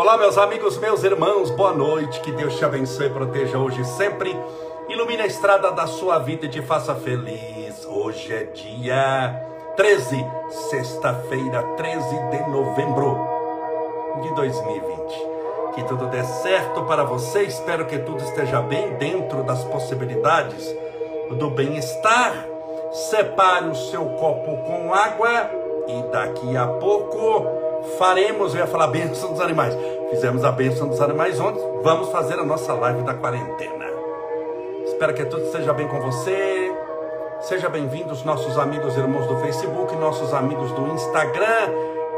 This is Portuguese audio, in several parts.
Olá, meus amigos, meus irmãos, boa noite. Que Deus te abençoe e proteja hoje e sempre. Ilumine a estrada da sua vida e te faça feliz. Hoje é dia 13, sexta-feira, 13 de novembro de 2020. Que tudo dê certo para você. Espero que tudo esteja bem dentro das possibilidades do bem-estar. Separe o seu copo com água e daqui a pouco faremos, eu ia falar bênção dos animais. Fizemos a bênção dos animais ontem, vamos fazer a nossa live da quarentena. Espero que tudo esteja bem com você. Seja bem-vindos nossos amigos e irmãos do Facebook, nossos amigos do Instagram.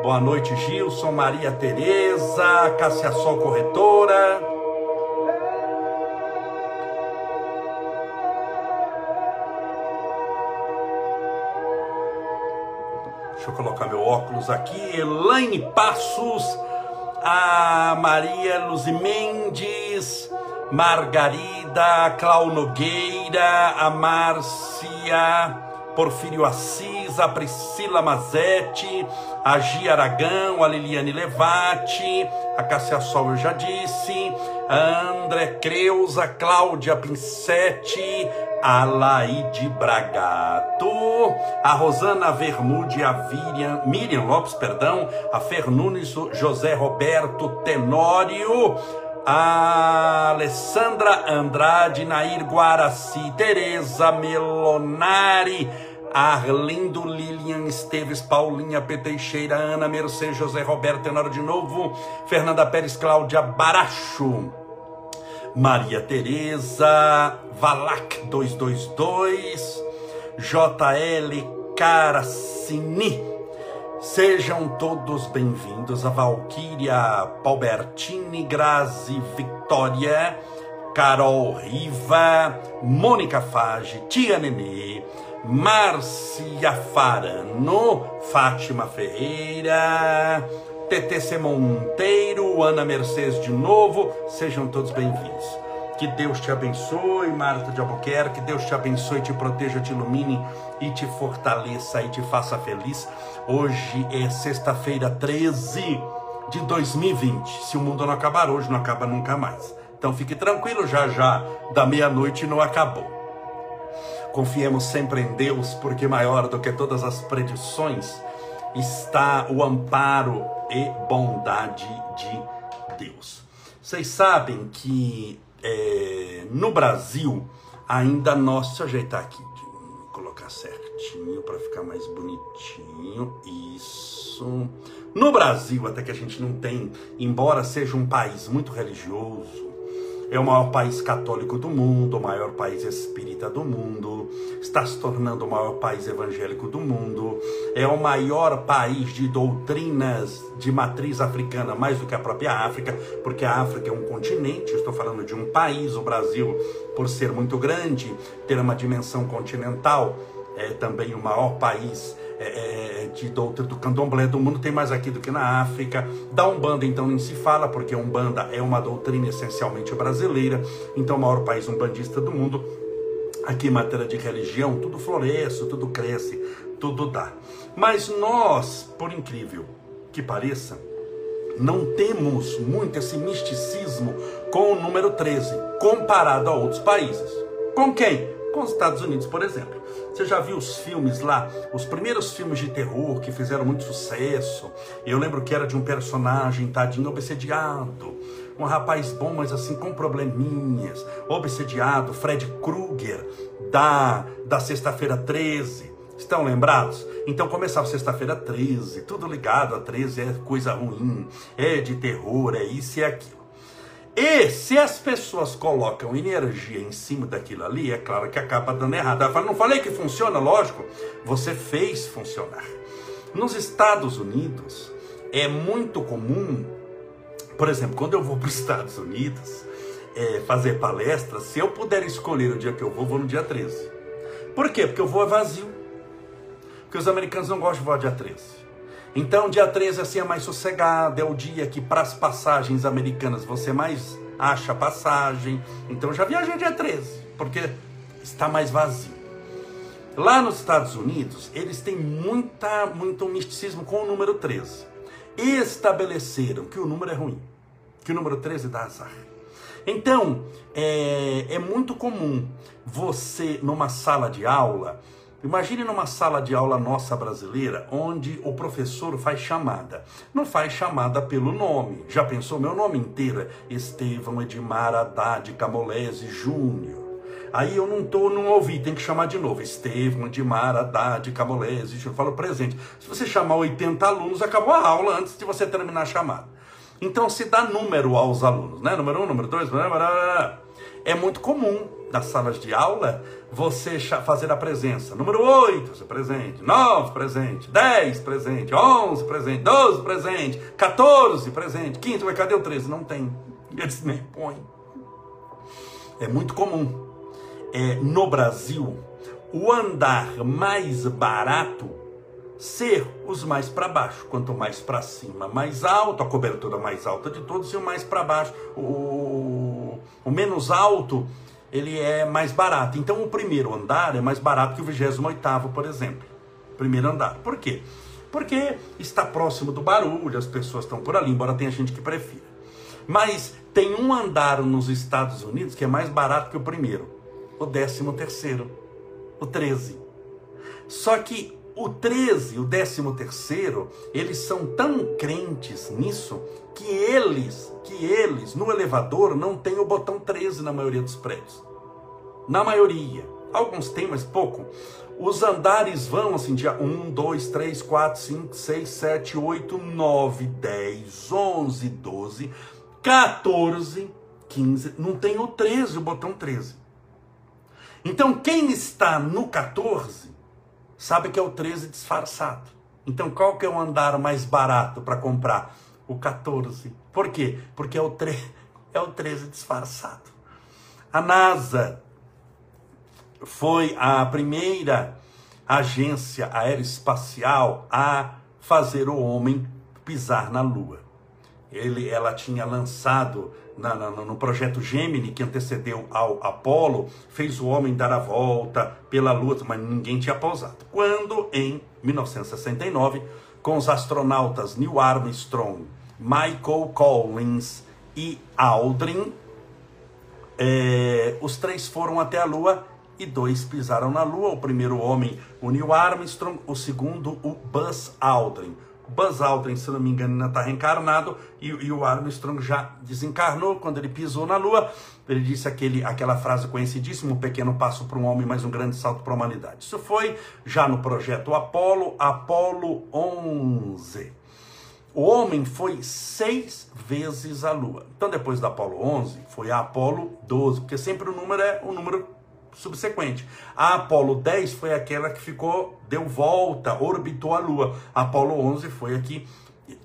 Boa noite, Gilson, Maria Tereza, Cássia Sol Corretora. Deixa eu colocar meu óculos aqui. Elaine Passos, a Maria Luzi Mendes, Margarida, Clau Nogueira, a Márcia Porfírio Assis, a Priscila Mazetti, a Gia Aragão, a Liliane Levati, a Cássia Sol eu já disse, a André Creuza, Cláudia Pincetti, a Laide Bragato, a Rosana Vermude, a Miriam, Miriam Lopes, perdão, a Fernunes, José Roberto Tenório, Alessandra Andrade, Nair Guaraci, Tereza Melonari, Arlindo Lilian Esteves, Paulinha P. Teixeira, Ana Mercedes, José Roberto Tenório de novo, Fernanda Pérez, Cláudia Baracho, Maria Tereza, Valac 222, JL Caracini. Sejam todos bem-vindos a Valquíria Palbertini, Grazi Victoria, Carol Riva, Mônica Fage, Tia Nenê, Márcia Farano, Fátima Ferreira, TTC Monteiro, Ana Mercedes de novo, sejam todos bem-vindos. Que Deus te abençoe, Marta de Albuquerque, que Deus te abençoe, te proteja, te ilumine e te fortaleça e te faça feliz. Hoje é sexta-feira 13 de 2020. Se o mundo não acabar hoje, não acaba nunca mais. Então fique tranquilo, já já da meia-noite não acabou. Confiemos sempre em Deus, porque maior do que todas as predições está o amparo e bondade de Deus. Vocês sabem que é, no Brasil ainda nós, deixa eu ajeitar aqui, colocar para ficar mais bonitinho, isso. No Brasil, até que a gente não tem, embora seja um país muito religioso, é o maior país católico do mundo, o maior país espírita do mundo, está se tornando o maior país evangélico do mundo, é o maior país de doutrinas de matriz africana, mais do que a própria África, porque a África é um continente, estou falando de um país, o Brasil, por ser muito grande, ter uma dimensão continental, é também o maior país é, é, de doutrina do candomblé do mundo, tem mais aqui do que na África. Da Umbanda, então, nem se fala, porque Umbanda é uma doutrina essencialmente brasileira, então, o maior país umbandista do mundo. Aqui, em matéria de religião, tudo floresce, tudo cresce, tudo dá. Mas nós, por incrível que pareça, não temos muito esse misticismo com o número 13, comparado a outros países. Com quem? Com os Estados Unidos, por exemplo. Você já viu os filmes lá, os primeiros filmes de terror que fizeram muito sucesso? Eu lembro que era de um personagem tadinho obsediado, um rapaz bom, mas assim com probleminhas, obsediado, Fred Krueger, da, da Sexta-feira 13. Estão lembrados? Então começava sexta-feira 13, tudo ligado a 13 é coisa ruim, é de terror, é isso e aquilo. E se as pessoas colocam energia em cima daquilo ali, é claro que acaba dando errado. Ela fala, não falei que funciona? Lógico, você fez funcionar. Nos Estados Unidos, é muito comum, por exemplo, quando eu vou para os Estados Unidos é, fazer palestras, se eu puder escolher o dia que eu vou, vou no dia 13. Por quê? Porque eu vou vazio. Porque os americanos não gostam de voar dia 13. Então, dia 13 assim é mais sossegado, é o dia que para as passagens americanas você mais acha passagem. Então, já viajei dia 13, porque está mais vazio. Lá nos Estados Unidos, eles têm muita, muito misticismo com o número 13. Estabeleceram que o número é ruim. que o número 13 dá azar. Então, é, é muito comum você, numa sala de aula, Imagine numa sala de aula nossa brasileira, onde o professor faz chamada. Não faz chamada pelo nome. Já pensou meu nome inteiro? Estevão Edmar Haddad Camolese Júnior. Aí eu não tô, não ouvi, tem que chamar de novo. Estevão Edmar Haddad Camolese Júnior. Falo presente. Se você chamar 80 alunos, acabou a aula antes de você terminar a chamada. Então se dá número aos alunos, né? Número um, número dois, é muito comum nas salas de aula você fazer a presença. Número 8, você presente. 9, presente. 10, presente. 11, presente. 12, presente. 14, presente. 15, mas cadê o 13? Não tem. Eles nem põem. É muito comum. É, no Brasil, o andar mais barato ser os mais para baixo. Quanto mais para cima, mais alto, a cobertura mais alta de todos, e o mais para baixo, o, o menos alto, ele é mais barato. Então o primeiro andar é mais barato que o 28, por exemplo. Primeiro andar. Por quê? Porque está próximo do barulho, as pessoas estão por ali, embora tenha gente que prefira. Mas tem um andar nos Estados Unidos que é mais barato que o primeiro, o 13 terceiro, o 13. Só que o 13, o 13 terceiro, eles são tão crentes nisso que eles, que eles no elevador não tem o botão 13 na maioria dos prédios. Na maioria. Alguns têm, mas pouco. Os andares vão assim, dia 1, 2, 3, 4, 5, 6, 7, 8, 9, 10, 11, 12, 14, 15. Não tem o 13, o botão 13. Então, quem está no 14 sabe que é o 13 disfarçado. Então, qual que é o andar mais barato para comprar? O 14. Por quê? Porque é o, 3, é o 13 disfarçado. A NASA foi a primeira agência aeroespacial a fazer o homem pisar na Lua. Ele, ela tinha lançado na, na, no projeto Gemini, que antecedeu ao Apolo, fez o homem dar a volta pela Lua, mas ninguém tinha pousado. Quando, em 1969, com os astronautas Neil Armstrong, Michael Collins e Aldrin, é, os três foram até a Lua e dois pisaram na Lua. O primeiro homem, o Neil Armstrong, o segundo, o Buzz Aldrin. Buzz Aldrin, se não me engano, ainda está reencarnado, e, e, o Armstrong já desencarnou quando ele pisou na Lua. Ele disse aquele, aquela frase conhecidíssima: um pequeno passo para um homem, mas um grande salto para a humanidade. Isso foi já no projeto Apolo, Apolo 11. O homem foi seis vezes à Lua. Então, depois da Apolo 11, foi a Apolo 12, porque sempre o número é o número subsequente. A Apolo 10 foi aquela que ficou, deu volta, orbitou a Lua. A Apolo 11 foi a que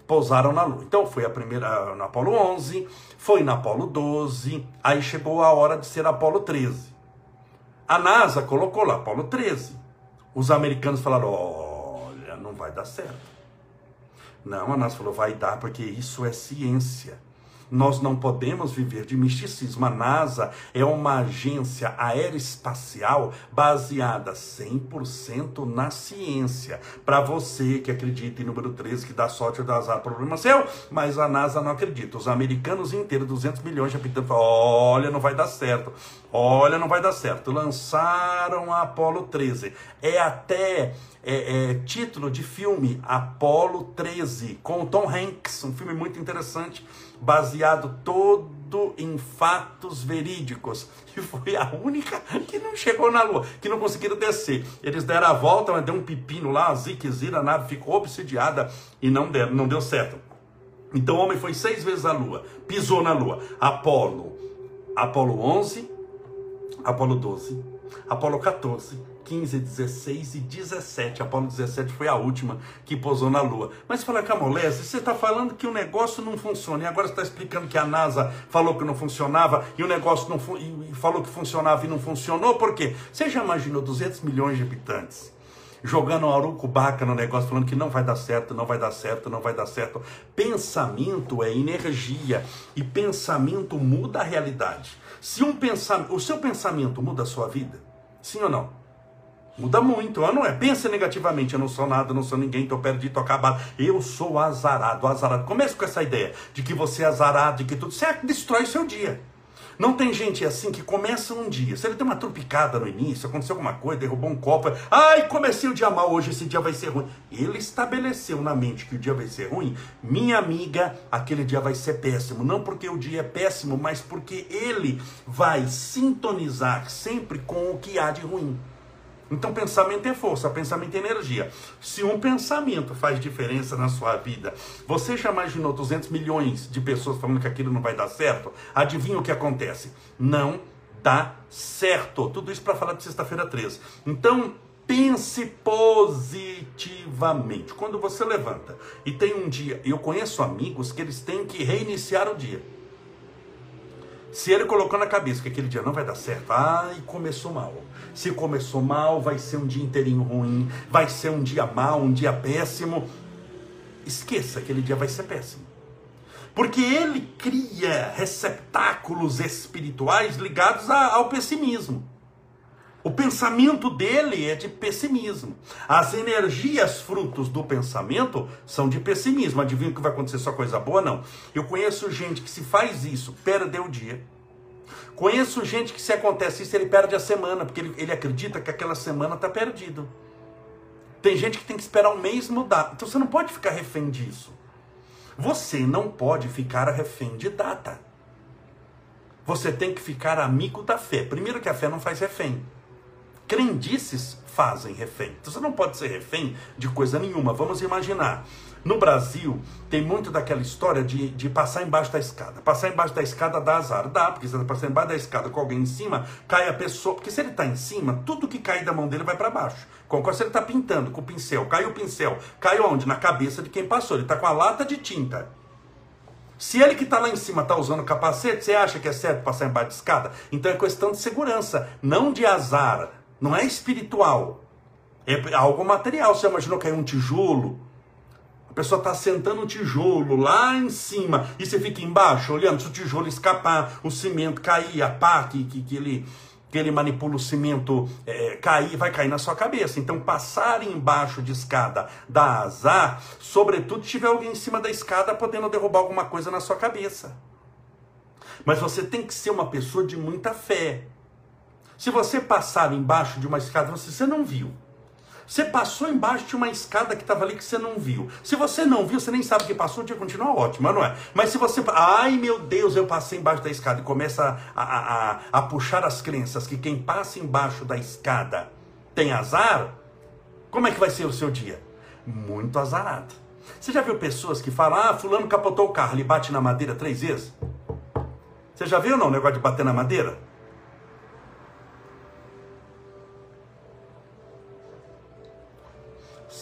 pousaram na Lua. Então foi a primeira na Apolo 11, foi na Apolo 12, aí chegou a hora de ser Apolo 13. A NASA colocou lá Apolo 13. Os americanos falaram: olha, não vai dar certo. Não, a NASA falou: vai dar porque isso é ciência. Nós não podemos viver de misticismo. A NASA é uma agência aeroespacial baseada 100% na ciência. Para você que acredita em número 13, que dá sorte ou dá azar, problema seu, mas a NASA não acredita. Os americanos inteiros, 200 milhões de habitantes, falam, olha, não vai dar certo. Olha, não vai dar certo. Lançaram a Apollo 13. É até é, é, título de filme, Apollo 13, com o Tom Hanks, um filme muito interessante baseado todo em fatos verídicos. E foi a única que não chegou na Lua, que não conseguiram descer. Eles deram a volta, mas deu um pepino lá, ziquezira, a nave ficou obsidiada e não, deu, não deu certo. Então o homem foi seis vezes à Lua, pisou na Lua. Apolo, Apolo 11, Apolo 12, Apolo 14, 15, 16 e 17. Apolo 17 foi a última que pousou na Lua. Mas fala, Camolese, você está falando que o negócio não funciona. E agora está explicando que a NASA falou que não funcionava e o negócio não e falou que funcionava e não funcionou. Por quê? Você já imaginou 200 milhões de habitantes? jogando um arucubaca no negócio, falando que não vai dar certo, não vai dar certo, não vai dar certo. Pensamento é energia e pensamento muda a realidade. Se um pensamento, o seu pensamento muda a sua vida, sim ou não? Muda muito, não é? Pensa negativamente, eu não sou nada, eu não sou ninguém, estou perdido, estou acabado. Eu sou azarado, azarado. Comece com essa ideia de que você é azarado, de que tudo. Você destrói seu dia. Não tem gente assim que começa um dia. Se ele tem uma tropicada no início, aconteceu alguma coisa, derrubou um copo. Ai, comecei o dia mal, hoje esse dia vai ser ruim. Ele estabeleceu na mente que o dia vai ser ruim. Minha amiga, aquele dia vai ser péssimo. Não porque o dia é péssimo, mas porque ele vai sintonizar sempre com o que há de ruim. Então, pensamento é força, pensamento é energia. Se um pensamento faz diferença na sua vida, você já imaginou 200 milhões de pessoas falando que aquilo não vai dar certo? Adivinha o que acontece? Não dá certo. Tudo isso para falar de sexta-feira 13. Então, pense positivamente. Quando você levanta e tem um dia, eu conheço amigos que eles têm que reiniciar o dia. Se ele colocou na cabeça que aquele dia não vai dar certo, ai, começou mal. Se começou mal, vai ser um dia inteirinho ruim, vai ser um dia mal, um dia péssimo. Esqueça, aquele dia vai ser péssimo. Porque ele cria receptáculos espirituais ligados ao pessimismo. O pensamento dele é de pessimismo. As energias frutos do pensamento são de pessimismo. Adivinha que vai acontecer só coisa boa? Não. Eu conheço gente que se faz isso, perdeu o dia. Conheço gente que se acontece isso, ele perde a semana, porque ele, ele acredita que aquela semana está perdido. Tem gente que tem que esperar um mês mudar. Então você não pode ficar refém disso. Você não pode ficar refém de data. Você tem que ficar amigo da fé. Primeiro que a fé não faz refém. Crendices fazem refém. Então você não pode ser refém de coisa nenhuma. Vamos imaginar. No Brasil, tem muito daquela história de, de passar embaixo da escada. Passar embaixo da escada dá azar. Dá, porque você está passando embaixo da escada com alguém em cima, cai a pessoa. Porque se ele está em cima, tudo que cai da mão dele vai para baixo. Concorda? Se ele está pintando com o pincel, cai o pincel. Cai onde? Na cabeça de quem passou. Ele está com a lata de tinta. Se ele que está lá em cima está usando capacete, você acha que é certo passar embaixo da escada? Então é questão de segurança, não de azar. Não é espiritual. É algo material. Você imaginou cair um tijolo? Pessoa está sentando um tijolo lá em cima e você fica embaixo olhando se o tijolo escapar, o cimento cair, a pá que, que, que ele que ele manipula o cimento é, cair, vai cair na sua cabeça. Então, passar embaixo de escada dá azar, sobretudo se tiver alguém em cima da escada podendo derrubar alguma coisa na sua cabeça. Mas você tem que ser uma pessoa de muita fé. Se você passar embaixo de uma escada, você, você não viu. Você passou embaixo de uma escada que estava ali que você não viu. Se você não viu, você nem sabe que passou, o dia continua ótimo, não é? Mas se você. Ai meu Deus, eu passei embaixo da escada e começa a, a, a, a puxar as crenças que quem passa embaixo da escada tem azar, como é que vai ser o seu dia? Muito azarado. Você já viu pessoas que falam, ah, fulano capotou o carro, ele bate na madeira três vezes? Você já viu não o negócio de bater na madeira?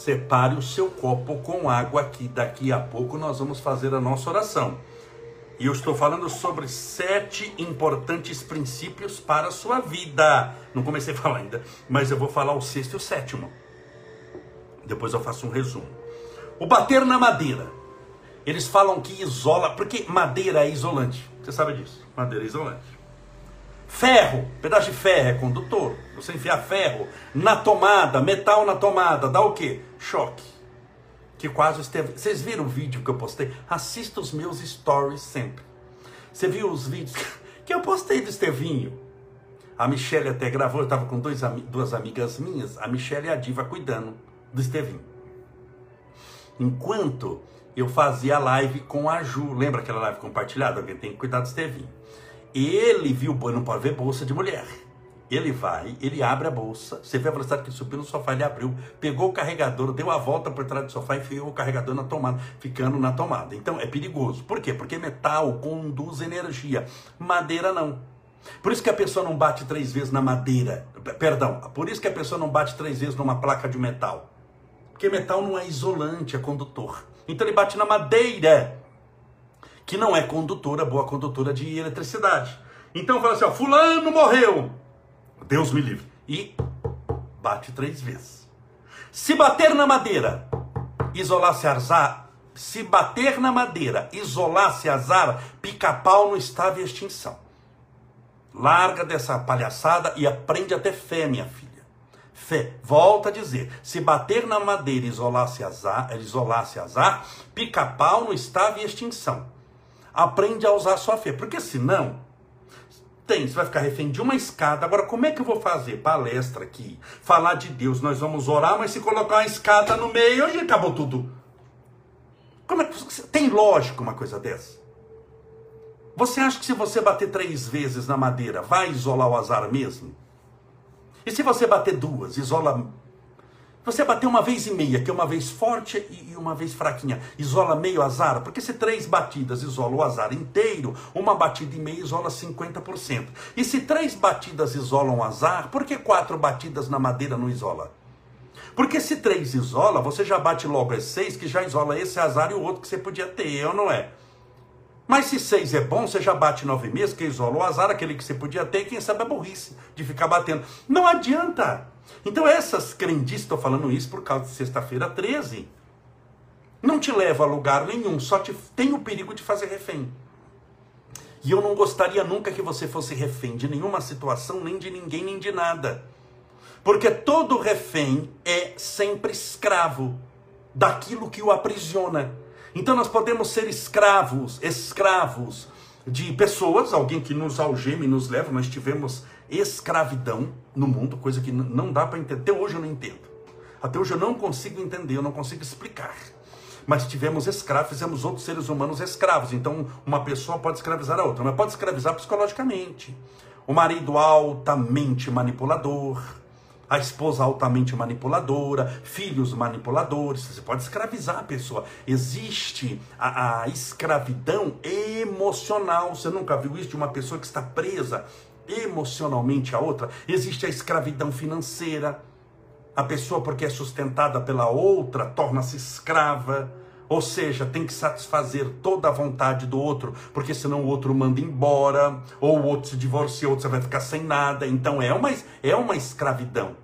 Separe o seu copo com água aqui. Daqui a pouco nós vamos fazer a nossa oração. E eu estou falando sobre sete importantes princípios para a sua vida. Não comecei a falar ainda, mas eu vou falar o sexto e o sétimo. Depois eu faço um resumo. O bater na madeira. Eles falam que isola, porque madeira é isolante. Você sabe disso? Madeira é isolante. Ferro, pedaço de ferro é condutor. Você enfiar ferro na tomada, metal na tomada, dá o quê? Choque. Que quase esteve. Vocês viram o vídeo que eu postei? Assista os meus stories sempre. Você viu os vídeos que eu postei do Estevinho? A Michelle até gravou, eu estava com dois, duas amigas minhas, a Michelle e a Diva cuidando do Estevinho. Enquanto eu fazia live com a Ju, lembra aquela live compartilhada? Alguém tem que cuidar do Estevinho. Ele viu, não pode ver bolsa de mulher. Ele vai, ele abre a bolsa, você vê a velocidade que ele subiu no sofá, ele abriu, pegou o carregador, deu a volta por trás do sofá e enfiou o carregador na tomada, ficando na tomada. Então é perigoso. Por quê? Porque metal conduz energia, madeira não. Por isso que a pessoa não bate três vezes na madeira. Perdão, por isso que a pessoa não bate três vezes numa placa de metal. Porque metal não é isolante, é condutor. Então ele bate na madeira que não é condutora, boa condutora de eletricidade. Então fala assim, ó, fulano morreu. Deus me livre. E bate três vezes. Se bater na madeira, isolar-se azar, se bater na madeira, isolar-se azar, pica-pau no estado de extinção. Larga dessa palhaçada e aprende a ter fé, minha filha. fé. Volta a dizer: se bater na madeira isolasse azar, isolasse azar pica-pau não estava em extinção. Aprende a usar sua fé, porque senão tem, você vai ficar refém de uma escada. Agora, como é que eu vou fazer palestra aqui? Falar de Deus, nós vamos orar, mas se colocar uma escada no meio, aí acabou tudo. Como é que tem lógica uma coisa dessa? Você acha que se você bater três vezes na madeira, vai isolar o azar mesmo? E se você bater duas, isola. Você bater uma vez e meia, que é uma vez forte e uma vez fraquinha, isola meio azar? Porque se três batidas isola o azar inteiro, uma batida e meia isola 50%. E se três batidas isolam o azar, por que quatro batidas na madeira não isola? Porque se três isola, você já bate logo as seis, que já isola esse azar e o outro que você podia ter, ou não é? Mas se seis é bom, você já bate nove meses, que isola o azar, aquele que você podia ter, quem sabe a burrice de ficar batendo. Não adianta. Então essas crendices, estou falando isso por causa de sexta-feira 13, não te leva a lugar nenhum, só te, tem o perigo de fazer refém. E eu não gostaria nunca que você fosse refém de nenhuma situação, nem de ninguém, nem de nada. Porque todo refém é sempre escravo daquilo que o aprisiona. Então nós podemos ser escravos, escravos de pessoas, alguém que nos algeme, nos leva. Nós tivemos escravidão no mundo, coisa que não dá para entender. Até hoje eu não entendo. Até hoje eu não consigo entender, eu não consigo explicar. Mas tivemos escravos, fizemos outros seres humanos escravos. Então uma pessoa pode escravizar a outra, mas pode escravizar psicologicamente. O marido altamente manipulador, a esposa altamente manipuladora, filhos manipuladores, você pode escravizar a pessoa. Existe a, a, escravidão emocional. Você nunca viu isso de uma pessoa que está presa emocionalmente a outra? Existe a escravidão financeira. A pessoa, porque é sustentada pela outra, torna-se escrava. Ou seja, tem que satisfazer toda a vontade do outro, porque senão o outro manda embora, ou o outro se divorcia, o outro vai ficar sem nada. Então é uma, é uma escravidão.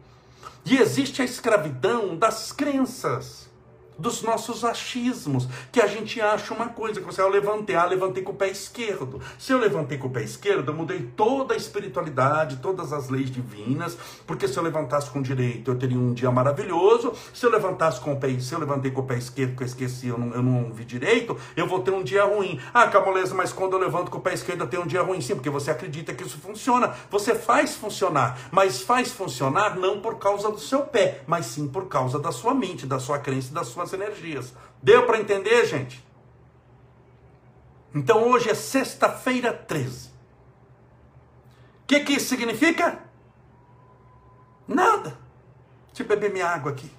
E existe a escravidão das crenças dos nossos achismos, que a gente acha uma coisa, que você, eu levantei, ah, levantei com o pé esquerdo. Se eu levantei com o pé esquerdo, eu mudei toda a espiritualidade, todas as leis divinas, porque se eu levantasse com o direito, eu teria um dia maravilhoso. Se eu levantasse com o pé, se eu levantei com o pé esquerdo, que eu esqueci, eu não, eu não vi direito, eu vou ter um dia ruim. Ah, Camoleza, mas quando eu levanto com o pé esquerdo, eu tenho um dia ruim, sim, porque você acredita que isso funciona. Você faz funcionar, mas faz funcionar não por causa do seu pé, mas sim por causa da sua mente, da sua crença das suas energias. Deu para entender, gente? Então hoje é sexta-feira 13. O que, que isso significa? Nada. Deixa eu beber minha água aqui.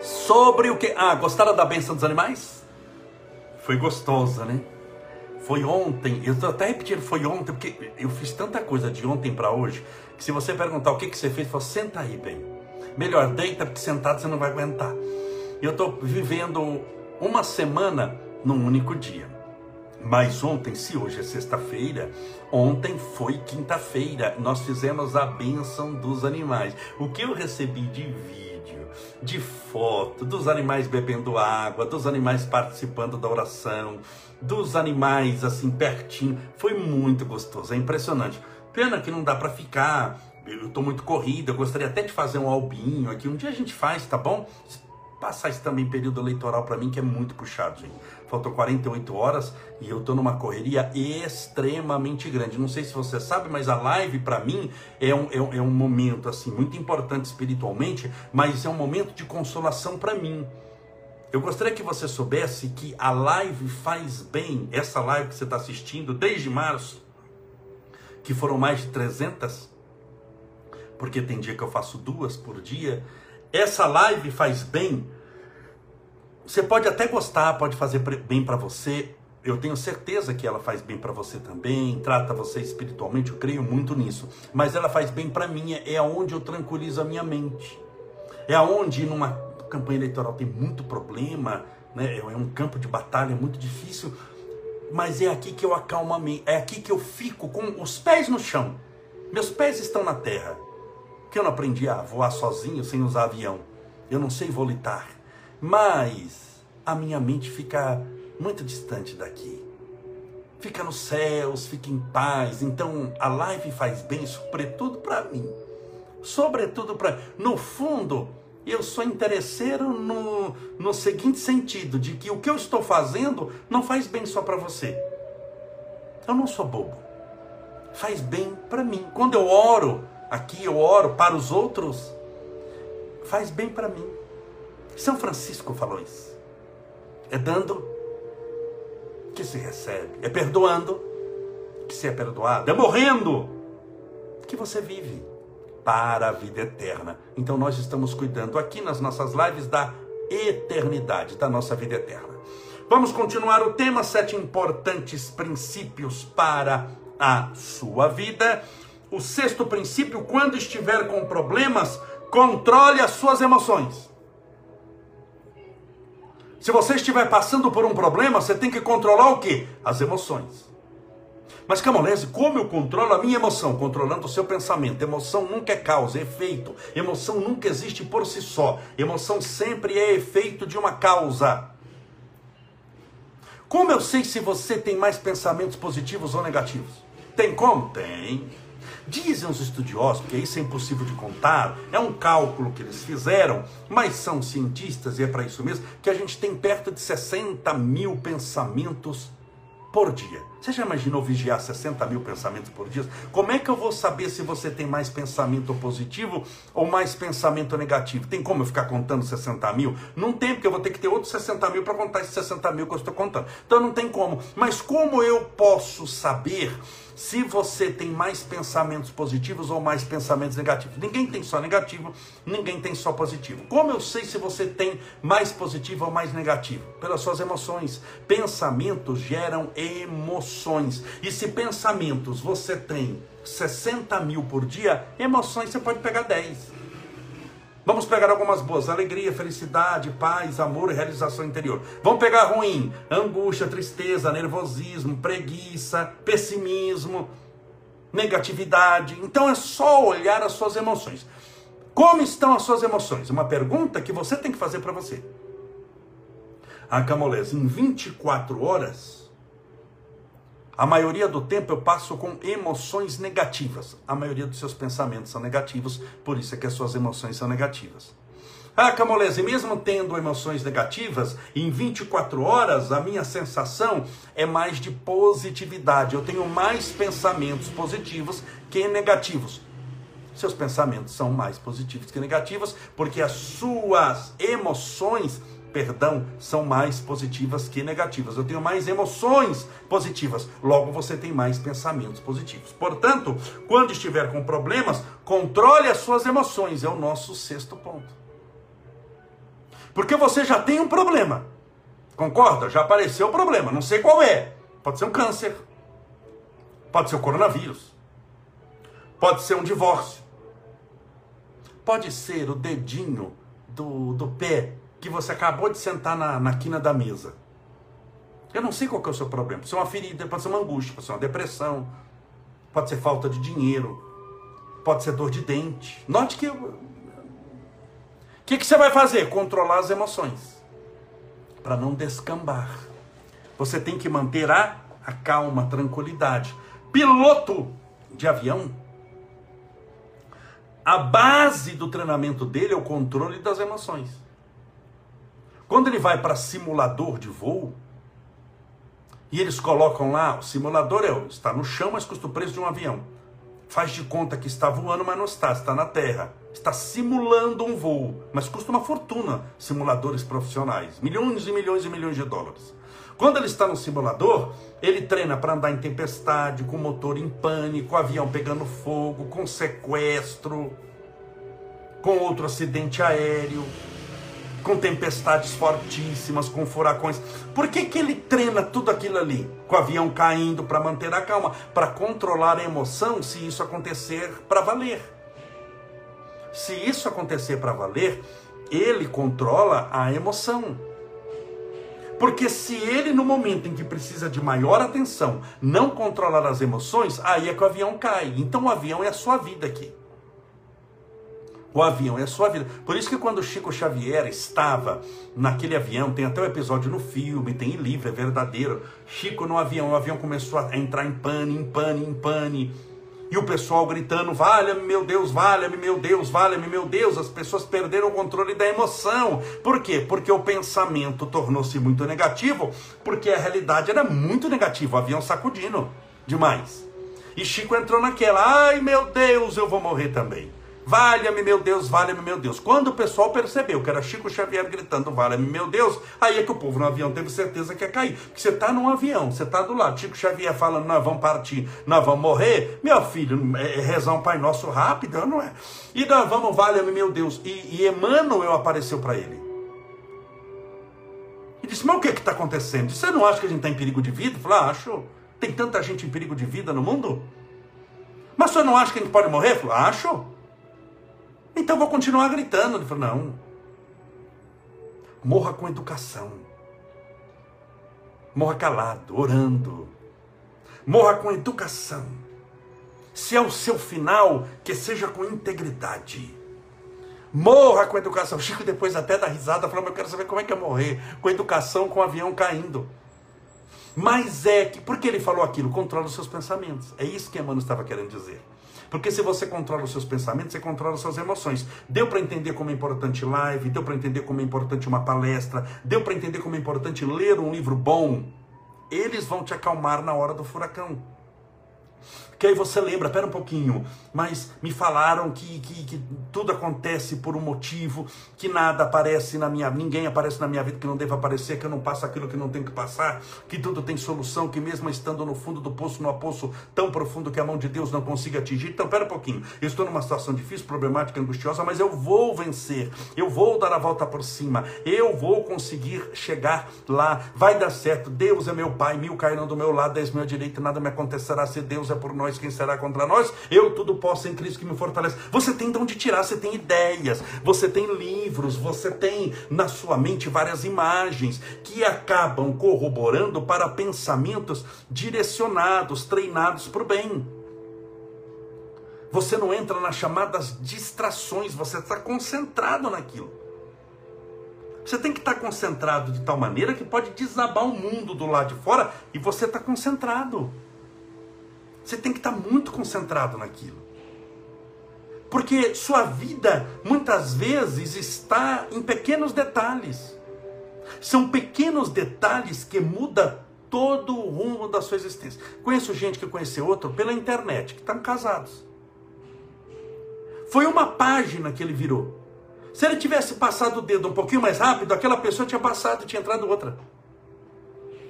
Sobre o que? Ah, gostaram da benção dos animais? Foi gostosa, né? Foi ontem, eu estou até repetindo, foi ontem, porque eu fiz tanta coisa de ontem para hoje, que se você perguntar o que, que você fez, fala, senta aí bem. Melhor, deita, porque sentado você não vai aguentar. Eu estou vivendo uma semana num único dia. Mas ontem, se hoje é sexta-feira, ontem foi quinta-feira, nós fizemos a bênção dos animais. O que eu recebi de vídeo, de foto, dos animais bebendo água, dos animais participando da oração, dos animais assim pertinho. Foi muito gostoso, é impressionante. Pena que não dá para ficar. Eu estou muito corrida, eu gostaria até de fazer um albinho aqui. Um dia a gente faz, tá bom? Passar esse também período eleitoral para mim que é muito puxado, gente. Faltam 48 horas e eu estou numa correria extremamente grande. Não sei se você sabe, mas a live para mim é um, é, é um momento assim muito importante espiritualmente, mas é um momento de consolação para mim. Eu gostaria que você soubesse que a live faz bem, essa live que você está assistindo desde março, que foram mais de 300, porque tem dia que eu faço duas por dia. Essa live faz bem. Você pode até gostar, pode fazer bem para você. Eu tenho certeza que ela faz bem para você também, trata você espiritualmente, eu creio muito nisso. Mas ela faz bem para mim, é aonde eu tranquilizo a minha mente. É aonde numa campanha eleitoral tem muito problema, né? é um campo de batalha muito difícil, mas é aqui que eu acalmo a mim, é aqui que eu fico com os pés no chão. Meus pés estão na terra. Que eu não aprendi a voar sozinho sem usar avião. Eu não sei volitar. Mas a minha mente fica muito distante daqui. fica nos céus, fica em paz. Então a live faz bem, sobretudo para mim. Sobretudo para. No fundo, eu sou interesseiro no, no seguinte sentido: de que o que eu estou fazendo não faz bem só para você. Eu não sou bobo. Faz bem para mim. Quando eu oro aqui, eu oro para os outros, faz bem para mim. São Francisco falou isso. É dando que se recebe. É perdoando que se é perdoado. É morrendo que você vive para a vida eterna. Então nós estamos cuidando aqui nas nossas lives da eternidade, da nossa vida eterna. Vamos continuar o tema sete importantes princípios para a sua vida. O sexto princípio, quando estiver com problemas, controle as suas emoções. Se você estiver passando por um problema, você tem que controlar o que? As emoções. Mas Camolese, como eu controlo a minha emoção? Controlando o seu pensamento. Emoção nunca é causa, é efeito. Emoção nunca existe por si só. Emoção sempre é efeito de uma causa. Como eu sei se você tem mais pensamentos positivos ou negativos? Tem como? Tem. Dizem os estudiosos, porque isso é impossível de contar, é um cálculo que eles fizeram, mas são cientistas e é para isso mesmo, que a gente tem perto de 60 mil pensamentos por dia. Você já imaginou vigiar 60 mil pensamentos por dia? Como é que eu vou saber se você tem mais pensamento positivo ou mais pensamento negativo? Tem como eu ficar contando 60 mil? Não tem, porque eu vou ter que ter outros 60 mil para contar esses 60 mil que eu estou contando. Então não tem como. Mas como eu posso saber se você tem mais pensamentos positivos ou mais pensamentos negativos. Ninguém tem só negativo, ninguém tem só positivo. Como eu sei se você tem mais positivo ou mais negativo? Pelas suas emoções. Pensamentos geram emoções. E se pensamentos você tem 60 mil por dia, emoções você pode pegar 10. Vamos pegar algumas boas: alegria, felicidade, paz, amor e realização interior. Vamos pegar ruim: angústia, tristeza, nervosismo, preguiça, pessimismo, negatividade. Então é só olhar as suas emoções. Como estão as suas emoções? Uma pergunta que você tem que fazer para você. A Camolese, em 24 horas, a maioria do tempo eu passo com emoções negativas. A maioria dos seus pensamentos são negativos, por isso é que as suas emoções são negativas. Ah, Camolese, mesmo tendo emoções negativas, em 24 horas a minha sensação é mais de positividade. Eu tenho mais pensamentos positivos que negativos. Seus pensamentos são mais positivos que negativos, porque as suas emoções perdão, são mais positivas que negativas. Eu tenho mais emoções positivas, logo você tem mais pensamentos positivos. Portanto, quando estiver com problemas, controle as suas emoções, é o nosso sexto ponto. Porque você já tem um problema. Concorda? Já apareceu o problema, não sei qual é. Pode ser um câncer. Pode ser o coronavírus. Pode ser um divórcio. Pode ser o dedinho do, do pé que você acabou de sentar na, na quina da mesa. Eu não sei qual é o seu problema. Pode ser uma ferida, pode ser uma angústia, pode ser uma depressão, pode ser falta de dinheiro, pode ser dor de dente. Note que. O que, que você vai fazer? Controlar as emoções. Para não descambar. Você tem que manter a, a calma, a tranquilidade. Piloto de avião, a base do treinamento dele é o controle das emoções. Quando ele vai para simulador de voo, e eles colocam lá, o simulador é, está no chão, mas custa o preço de um avião. Faz de conta que está voando, mas não está, está na terra. Está simulando um voo, mas custa uma fortuna, simuladores profissionais, milhões e milhões e milhões de dólares. Quando ele está no simulador, ele treina para andar em tempestade, com motor em pânico, avião pegando fogo, com sequestro, com outro acidente aéreo com tempestades fortíssimas, com furacões. Por que, que ele treina tudo aquilo ali? Com o avião caindo para manter a calma, para controlar a emoção se isso acontecer para valer. Se isso acontecer para valer, ele controla a emoção. Porque se ele, no momento em que precisa de maior atenção, não controlar as emoções, aí é que o avião cai. Então o avião é a sua vida aqui. O avião é a sua vida. Por isso que quando Chico Xavier estava naquele avião, tem até o um episódio no filme, tem em livro, é verdadeiro. Chico no avião, o avião começou a entrar em pane, em pane, em pane. E o pessoal gritando: valha-me, meu Deus, valha-me, meu Deus, valha-me, meu Deus. As pessoas perderam o controle da emoção. Por quê? Porque o pensamento tornou-se muito negativo, porque a realidade era muito negativa. O avião sacudindo demais. E Chico entrou naquela: ai meu Deus, eu vou morrer também. Valha-me, meu Deus, valha-me, meu Deus. Quando o pessoal percebeu que era Chico Xavier gritando, valha-me, meu Deus, aí é que o povo no avião teve certeza que ia cair. Porque você está num avião, você está do lado, Chico Xavier falando, nós vamos partir, nós vamos morrer. Meu filho, é, é rezar um Pai Nosso rápido, não é? E nós vamos, valha-me, meu Deus. E, e Emmanuel apareceu para ele. E disse, mas o que está acontecendo? Você não acha que a gente está em perigo de vida? Ele falou, ah, acho. Tem tanta gente em perigo de vida no mundo? Mas você não acha que a gente pode morrer? Ele falou, acho. Então vou continuar gritando. Ele falou: não. Morra com educação. Morra calado, orando. Morra com educação. Se é o seu final, que seja com integridade. Morra com educação. Chico depois até da risada falou: eu quero saber como é que é morrer. Com educação, com o avião caindo. Mas é que, por que ele falou aquilo? Controla os seus pensamentos. É isso que Emmanuel estava querendo dizer. Porque se você controla os seus pensamentos, você controla as suas emoções. Deu para entender como é importante live, deu para entender como é importante uma palestra, deu para entender como é importante ler um livro bom. Eles vão te acalmar na hora do furacão. Que aí você lembra, pera um pouquinho, mas me falaram que, que, que, tudo acontece por um motivo, que nada aparece na minha, ninguém aparece na minha vida que não deva aparecer, que eu não passo aquilo que não tenho que passar, que tudo tem solução, que mesmo estando no fundo do poço, num poço tão profundo que a mão de Deus não consiga atingir. Então, pera um pouquinho, eu estou numa situação difícil, problemática, angustiosa, mas eu vou vencer, eu vou dar a volta por cima, eu vou conseguir chegar lá, vai dar certo. Deus é meu Pai, mil cairão do meu lado, dez mil à direita, nada me acontecerá se Deus é por nós quem será contra nós? Eu tudo posso em Cristo que me fortalece. Você tem de onde tirar, você tem ideias, você tem livros, você tem na sua mente várias imagens que acabam corroborando para pensamentos direcionados, treinados para o bem. Você não entra nas chamadas distrações, você está concentrado naquilo. Você tem que estar concentrado de tal maneira que pode desabar o mundo do lado de fora e você está concentrado. Você tem que estar muito concentrado naquilo. Porque sua vida muitas vezes está em pequenos detalhes. São pequenos detalhes que mudam todo o rumo da sua existência. Conheço gente que conheceu outro pela internet, que estão casados. Foi uma página que ele virou. Se ele tivesse passado o dedo um pouquinho mais rápido, aquela pessoa tinha passado tinha entrado outra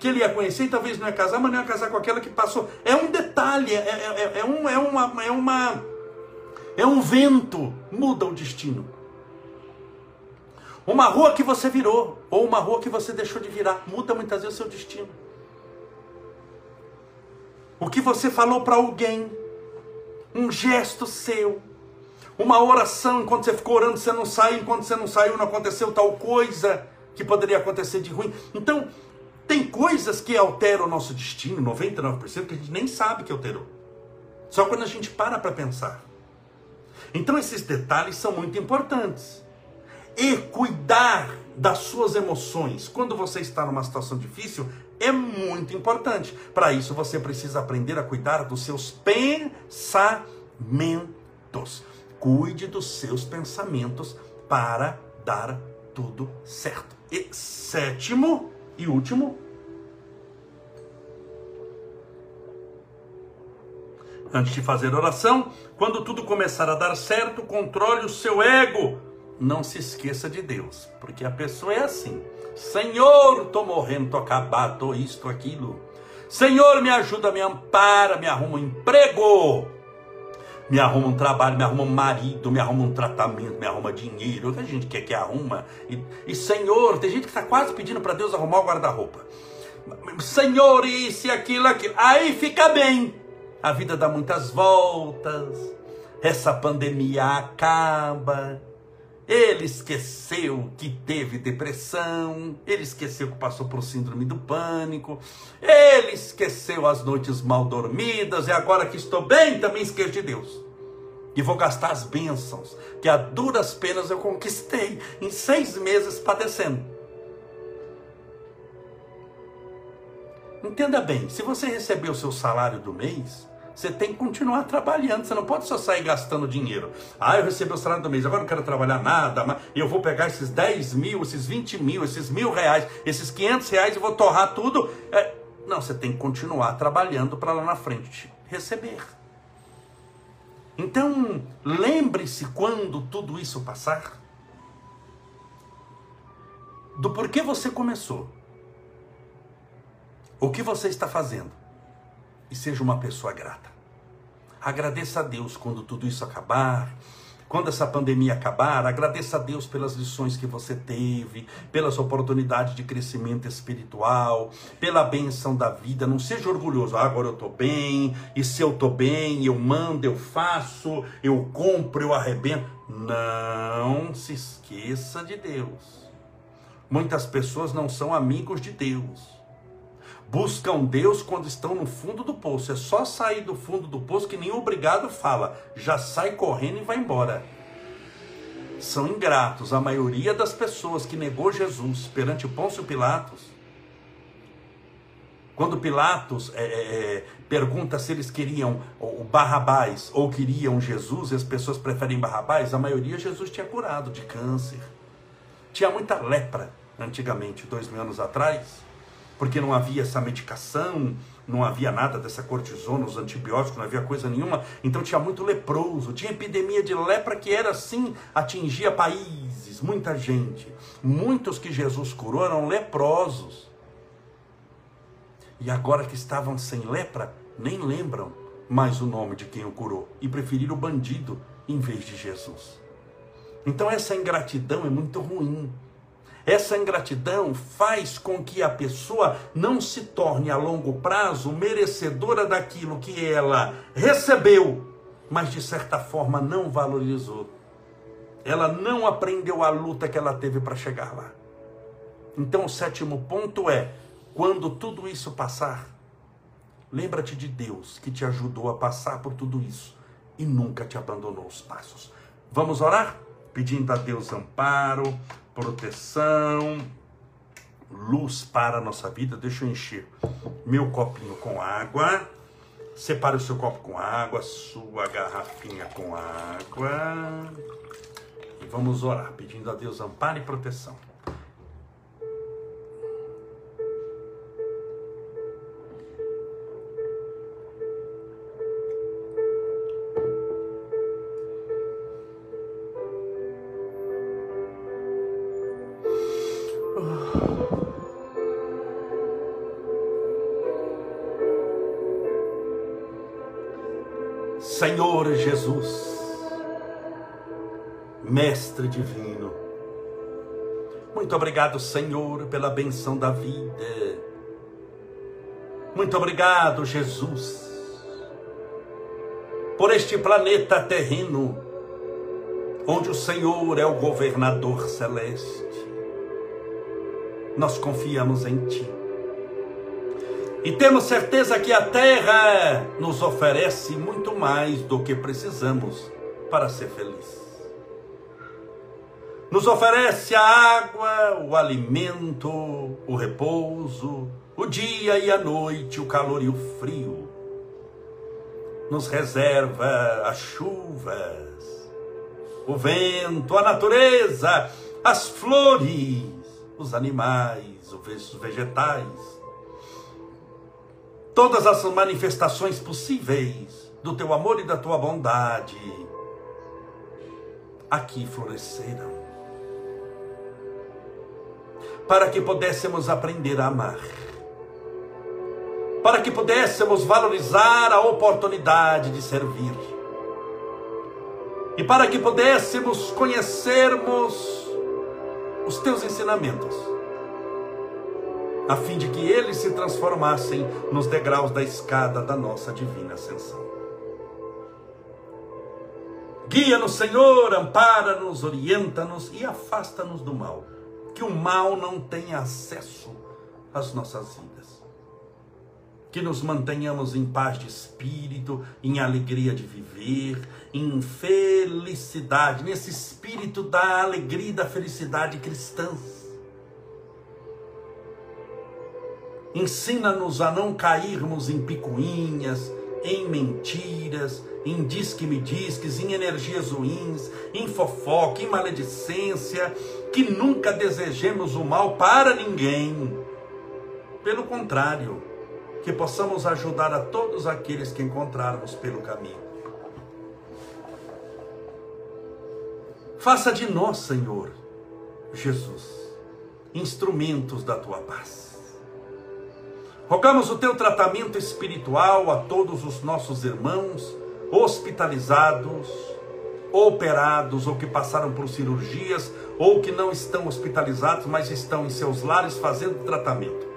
que ele ia conhecer e talvez não ia casar, mas não ia casar com aquela que passou. É um detalhe, é, é, é, é um, é, uma, é, uma, é um vento, muda o destino. Uma rua que você virou, ou uma rua que você deixou de virar, muda muitas vezes o seu destino. O que você falou para alguém, um gesto seu, uma oração, enquanto você ficou orando, você não saiu, enquanto você não saiu, não aconteceu tal coisa que poderia acontecer de ruim. Então, tem coisas que alteram o nosso destino, 99%, que a gente nem sabe que alterou. Só quando a gente para para pensar. Então esses detalhes são muito importantes. E cuidar das suas emoções quando você está numa situação difícil é muito importante. Para isso você precisa aprender a cuidar dos seus pensamentos. Cuide dos seus pensamentos para dar tudo certo. E sétimo, e último, antes de fazer oração, quando tudo começar a dar certo, controle o seu ego. Não se esqueça de Deus, porque a pessoa é assim. Senhor, tô morrendo, tô acabado, tô isto, aquilo. Senhor, me ajuda, me ampara, me arruma um emprego me arruma um trabalho, me arruma um marido, me arruma um tratamento, me arruma dinheiro. Gente que quer que arruma. E, e Senhor, tem gente que está quase pedindo para Deus arrumar o guarda-roupa. Senhor, isso e aquilo, aquilo. Aí fica bem. A vida dá muitas voltas. Essa pandemia acaba. Ele esqueceu que teve depressão, ele esqueceu que passou por síndrome do pânico, ele esqueceu as noites mal dormidas, e agora que estou bem, também esqueço de Deus. E vou gastar as bênçãos que a duras penas eu conquistei em seis meses padecendo. Entenda bem, se você receber o seu salário do mês, você tem que continuar trabalhando, você não pode só sair gastando dinheiro. Ah, eu recebi o salário do mês, agora não quero trabalhar nada, mas eu vou pegar esses 10 mil, esses 20 mil, esses mil reais, esses 500 reais e vou torrar tudo. É... Não, você tem que continuar trabalhando para lá na frente receber. Então, lembre-se quando tudo isso passar, do porquê você começou. O que você está fazendo? E seja uma pessoa grata. Agradeça a Deus quando tudo isso acabar, quando essa pandemia acabar, agradeça a Deus pelas lições que você teve, pelas oportunidades de crescimento espiritual, pela benção da vida. Não seja orgulhoso, ah, agora eu estou bem, e se eu estou bem, eu mando, eu faço, eu compro, eu arrebento. Não se esqueça de Deus. Muitas pessoas não são amigos de Deus buscam Deus quando estão no fundo do poço. É só sair do fundo do poço que nem obrigado fala. Já sai correndo e vai embora. São ingratos. A maioria das pessoas que negou Jesus perante Pôncio Pilatos, quando Pilatos é, é, é, pergunta se eles queriam o Barrabás ou queriam Jesus, e as pessoas preferem Barrabás, a maioria Jesus tinha curado de câncer. Tinha muita lepra antigamente, dois mil anos atrás porque não havia essa medicação, não havia nada dessa cortisona, os antibióticos, não havia coisa nenhuma. Então tinha muito leproso, tinha epidemia de lepra que era assim, atingia países, muita gente. Muitos que Jesus curou eram leprosos. E agora que estavam sem lepra, nem lembram mais o nome de quem o curou e preferiram o bandido em vez de Jesus. Então essa ingratidão é muito ruim. Essa ingratidão faz com que a pessoa não se torne a longo prazo merecedora daquilo que ela recebeu, mas de certa forma não valorizou. Ela não aprendeu a luta que ela teve para chegar lá. Então, o sétimo ponto é: quando tudo isso passar, lembra-te de Deus que te ajudou a passar por tudo isso e nunca te abandonou os passos. Vamos orar? Pedindo a Deus amparo, proteção, luz para a nossa vida. Deixa eu encher meu copinho com água. Separe o seu copo com água, sua garrafinha com água. E vamos orar, pedindo a Deus amparo e proteção. Mestre Divino, muito obrigado, Senhor, pela benção da vida. Muito obrigado, Jesus, por este planeta terreno, onde o Senhor é o governador celeste. Nós confiamos em Ti. E temos certeza que a terra nos oferece muito mais do que precisamos para ser feliz. Nos oferece a água, o alimento, o repouso, o dia e a noite, o calor e o frio. Nos reserva as chuvas, o vento, a natureza, as flores, os animais, os vegetais todas as manifestações possíveis do teu amor e da tua bondade aqui floresceram. Para que pudéssemos aprender a amar. Para que pudéssemos valorizar a oportunidade de servir. E para que pudéssemos conhecermos os teus ensinamentos a fim de que eles se transformassem nos degraus da escada da nossa divina ascensão. Guia-nos, Senhor, ampara-nos, orienta-nos e afasta-nos do mal, que o mal não tenha acesso às nossas vidas. que nos mantenhamos em paz de espírito, em alegria de viver, em felicidade, nesse espírito da alegria e da felicidade cristãs. Ensina-nos a não cairmos em picuinhas, em mentiras, em disque-me-disques, em energias ruins, em fofoca, em maledicência, que nunca desejemos o mal para ninguém. Pelo contrário, que possamos ajudar a todos aqueles que encontrarmos pelo caminho. Faça de nós, Senhor, Jesus, instrumentos da tua paz. Rogamos o teu tratamento espiritual a todos os nossos irmãos hospitalizados, operados ou que passaram por cirurgias ou que não estão hospitalizados, mas estão em seus lares fazendo tratamento.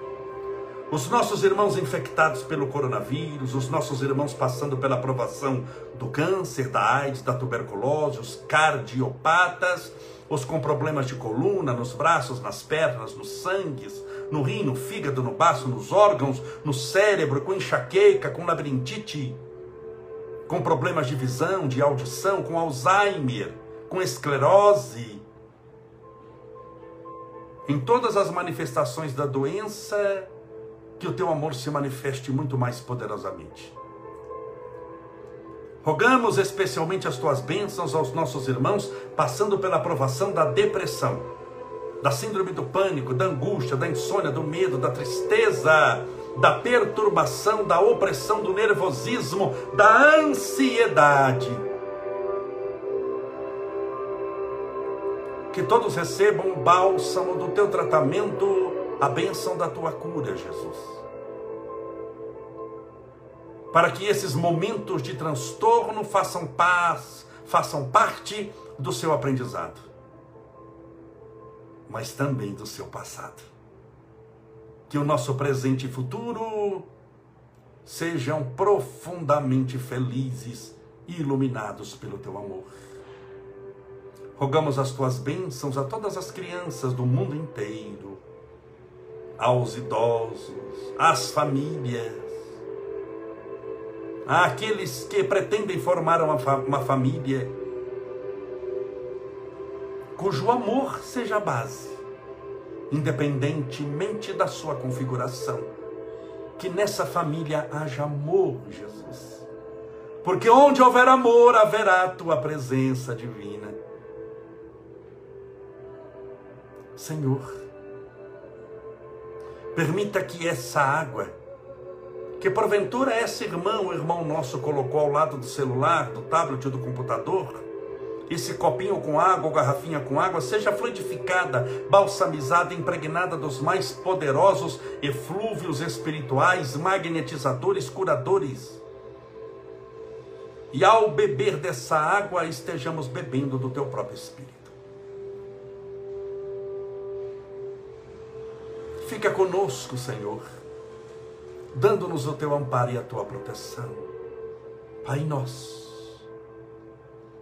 Os nossos irmãos infectados pelo coronavírus, os nossos irmãos passando pela aprovação do câncer, da AIDS, da tuberculose, os cardiopatas, os com problemas de coluna, nos braços, nas pernas, nos sangues, no rim, no fígado, no baço, nos órgãos, no cérebro, com enxaqueca, com labirintite, com problemas de visão, de audição, com Alzheimer, com esclerose. Em todas as manifestações da doença, que o teu amor se manifeste muito mais poderosamente. Rogamos especialmente as tuas bênçãos aos nossos irmãos, passando pela aprovação da depressão, da síndrome do pânico, da angústia, da insônia, do medo, da tristeza, da perturbação, da opressão, do nervosismo, da ansiedade. Que todos recebam o bálsamo do teu tratamento a bênção da tua cura, Jesus. Para que esses momentos de transtorno façam paz, façam parte do seu aprendizado, mas também do seu passado. Que o nosso presente e futuro sejam profundamente felizes e iluminados pelo teu amor. Rogamos as tuas bênçãos a todas as crianças do mundo inteiro aos idosos, às famílias, àqueles que pretendem formar uma, uma família, cujo amor seja a base, independentemente da sua configuração. Que nessa família haja amor, Jesus. Porque onde houver amor, haverá a tua presença divina. Senhor, Permita que essa água, que porventura esse irmão, o irmão nosso colocou ao lado do celular, do tablet ou do computador, esse copinho com água ou garrafinha com água, seja fluidificada, balsamizada, impregnada dos mais poderosos eflúvios espirituais, magnetizadores, curadores. E ao beber dessa água, estejamos bebendo do teu próprio Espírito. Fica conosco, Senhor, dando-nos o teu amparo e a tua proteção. Pai nosso,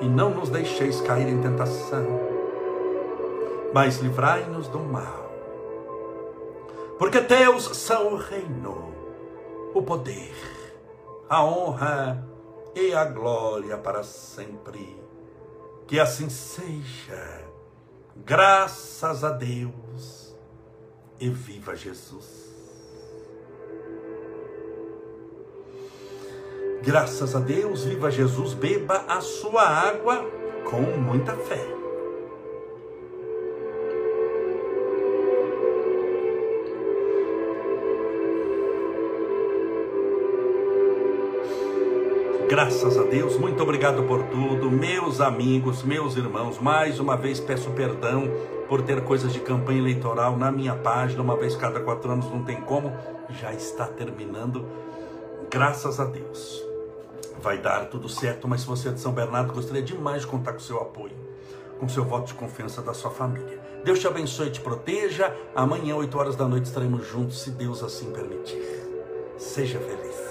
E não nos deixeis cair em tentação, mas livrai-nos do mal. Porque teus são o reino, o poder, a honra e a glória para sempre. Que assim seja. Graças a Deus. E viva Jesus. Graças a Deus, viva Jesus, beba a sua água com muita fé. Graças a Deus, muito obrigado por tudo, meus amigos, meus irmãos. Mais uma vez peço perdão por ter coisas de campanha eleitoral na minha página, uma vez cada quatro anos, não tem como. Já está terminando, graças a Deus. Vai dar tudo certo, mas se você é de São Bernardo, gostaria demais de contar com o seu apoio, com o seu voto de confiança da sua família. Deus te abençoe e te proteja. Amanhã, 8 horas da noite, estaremos juntos, se Deus assim permitir. Seja feliz.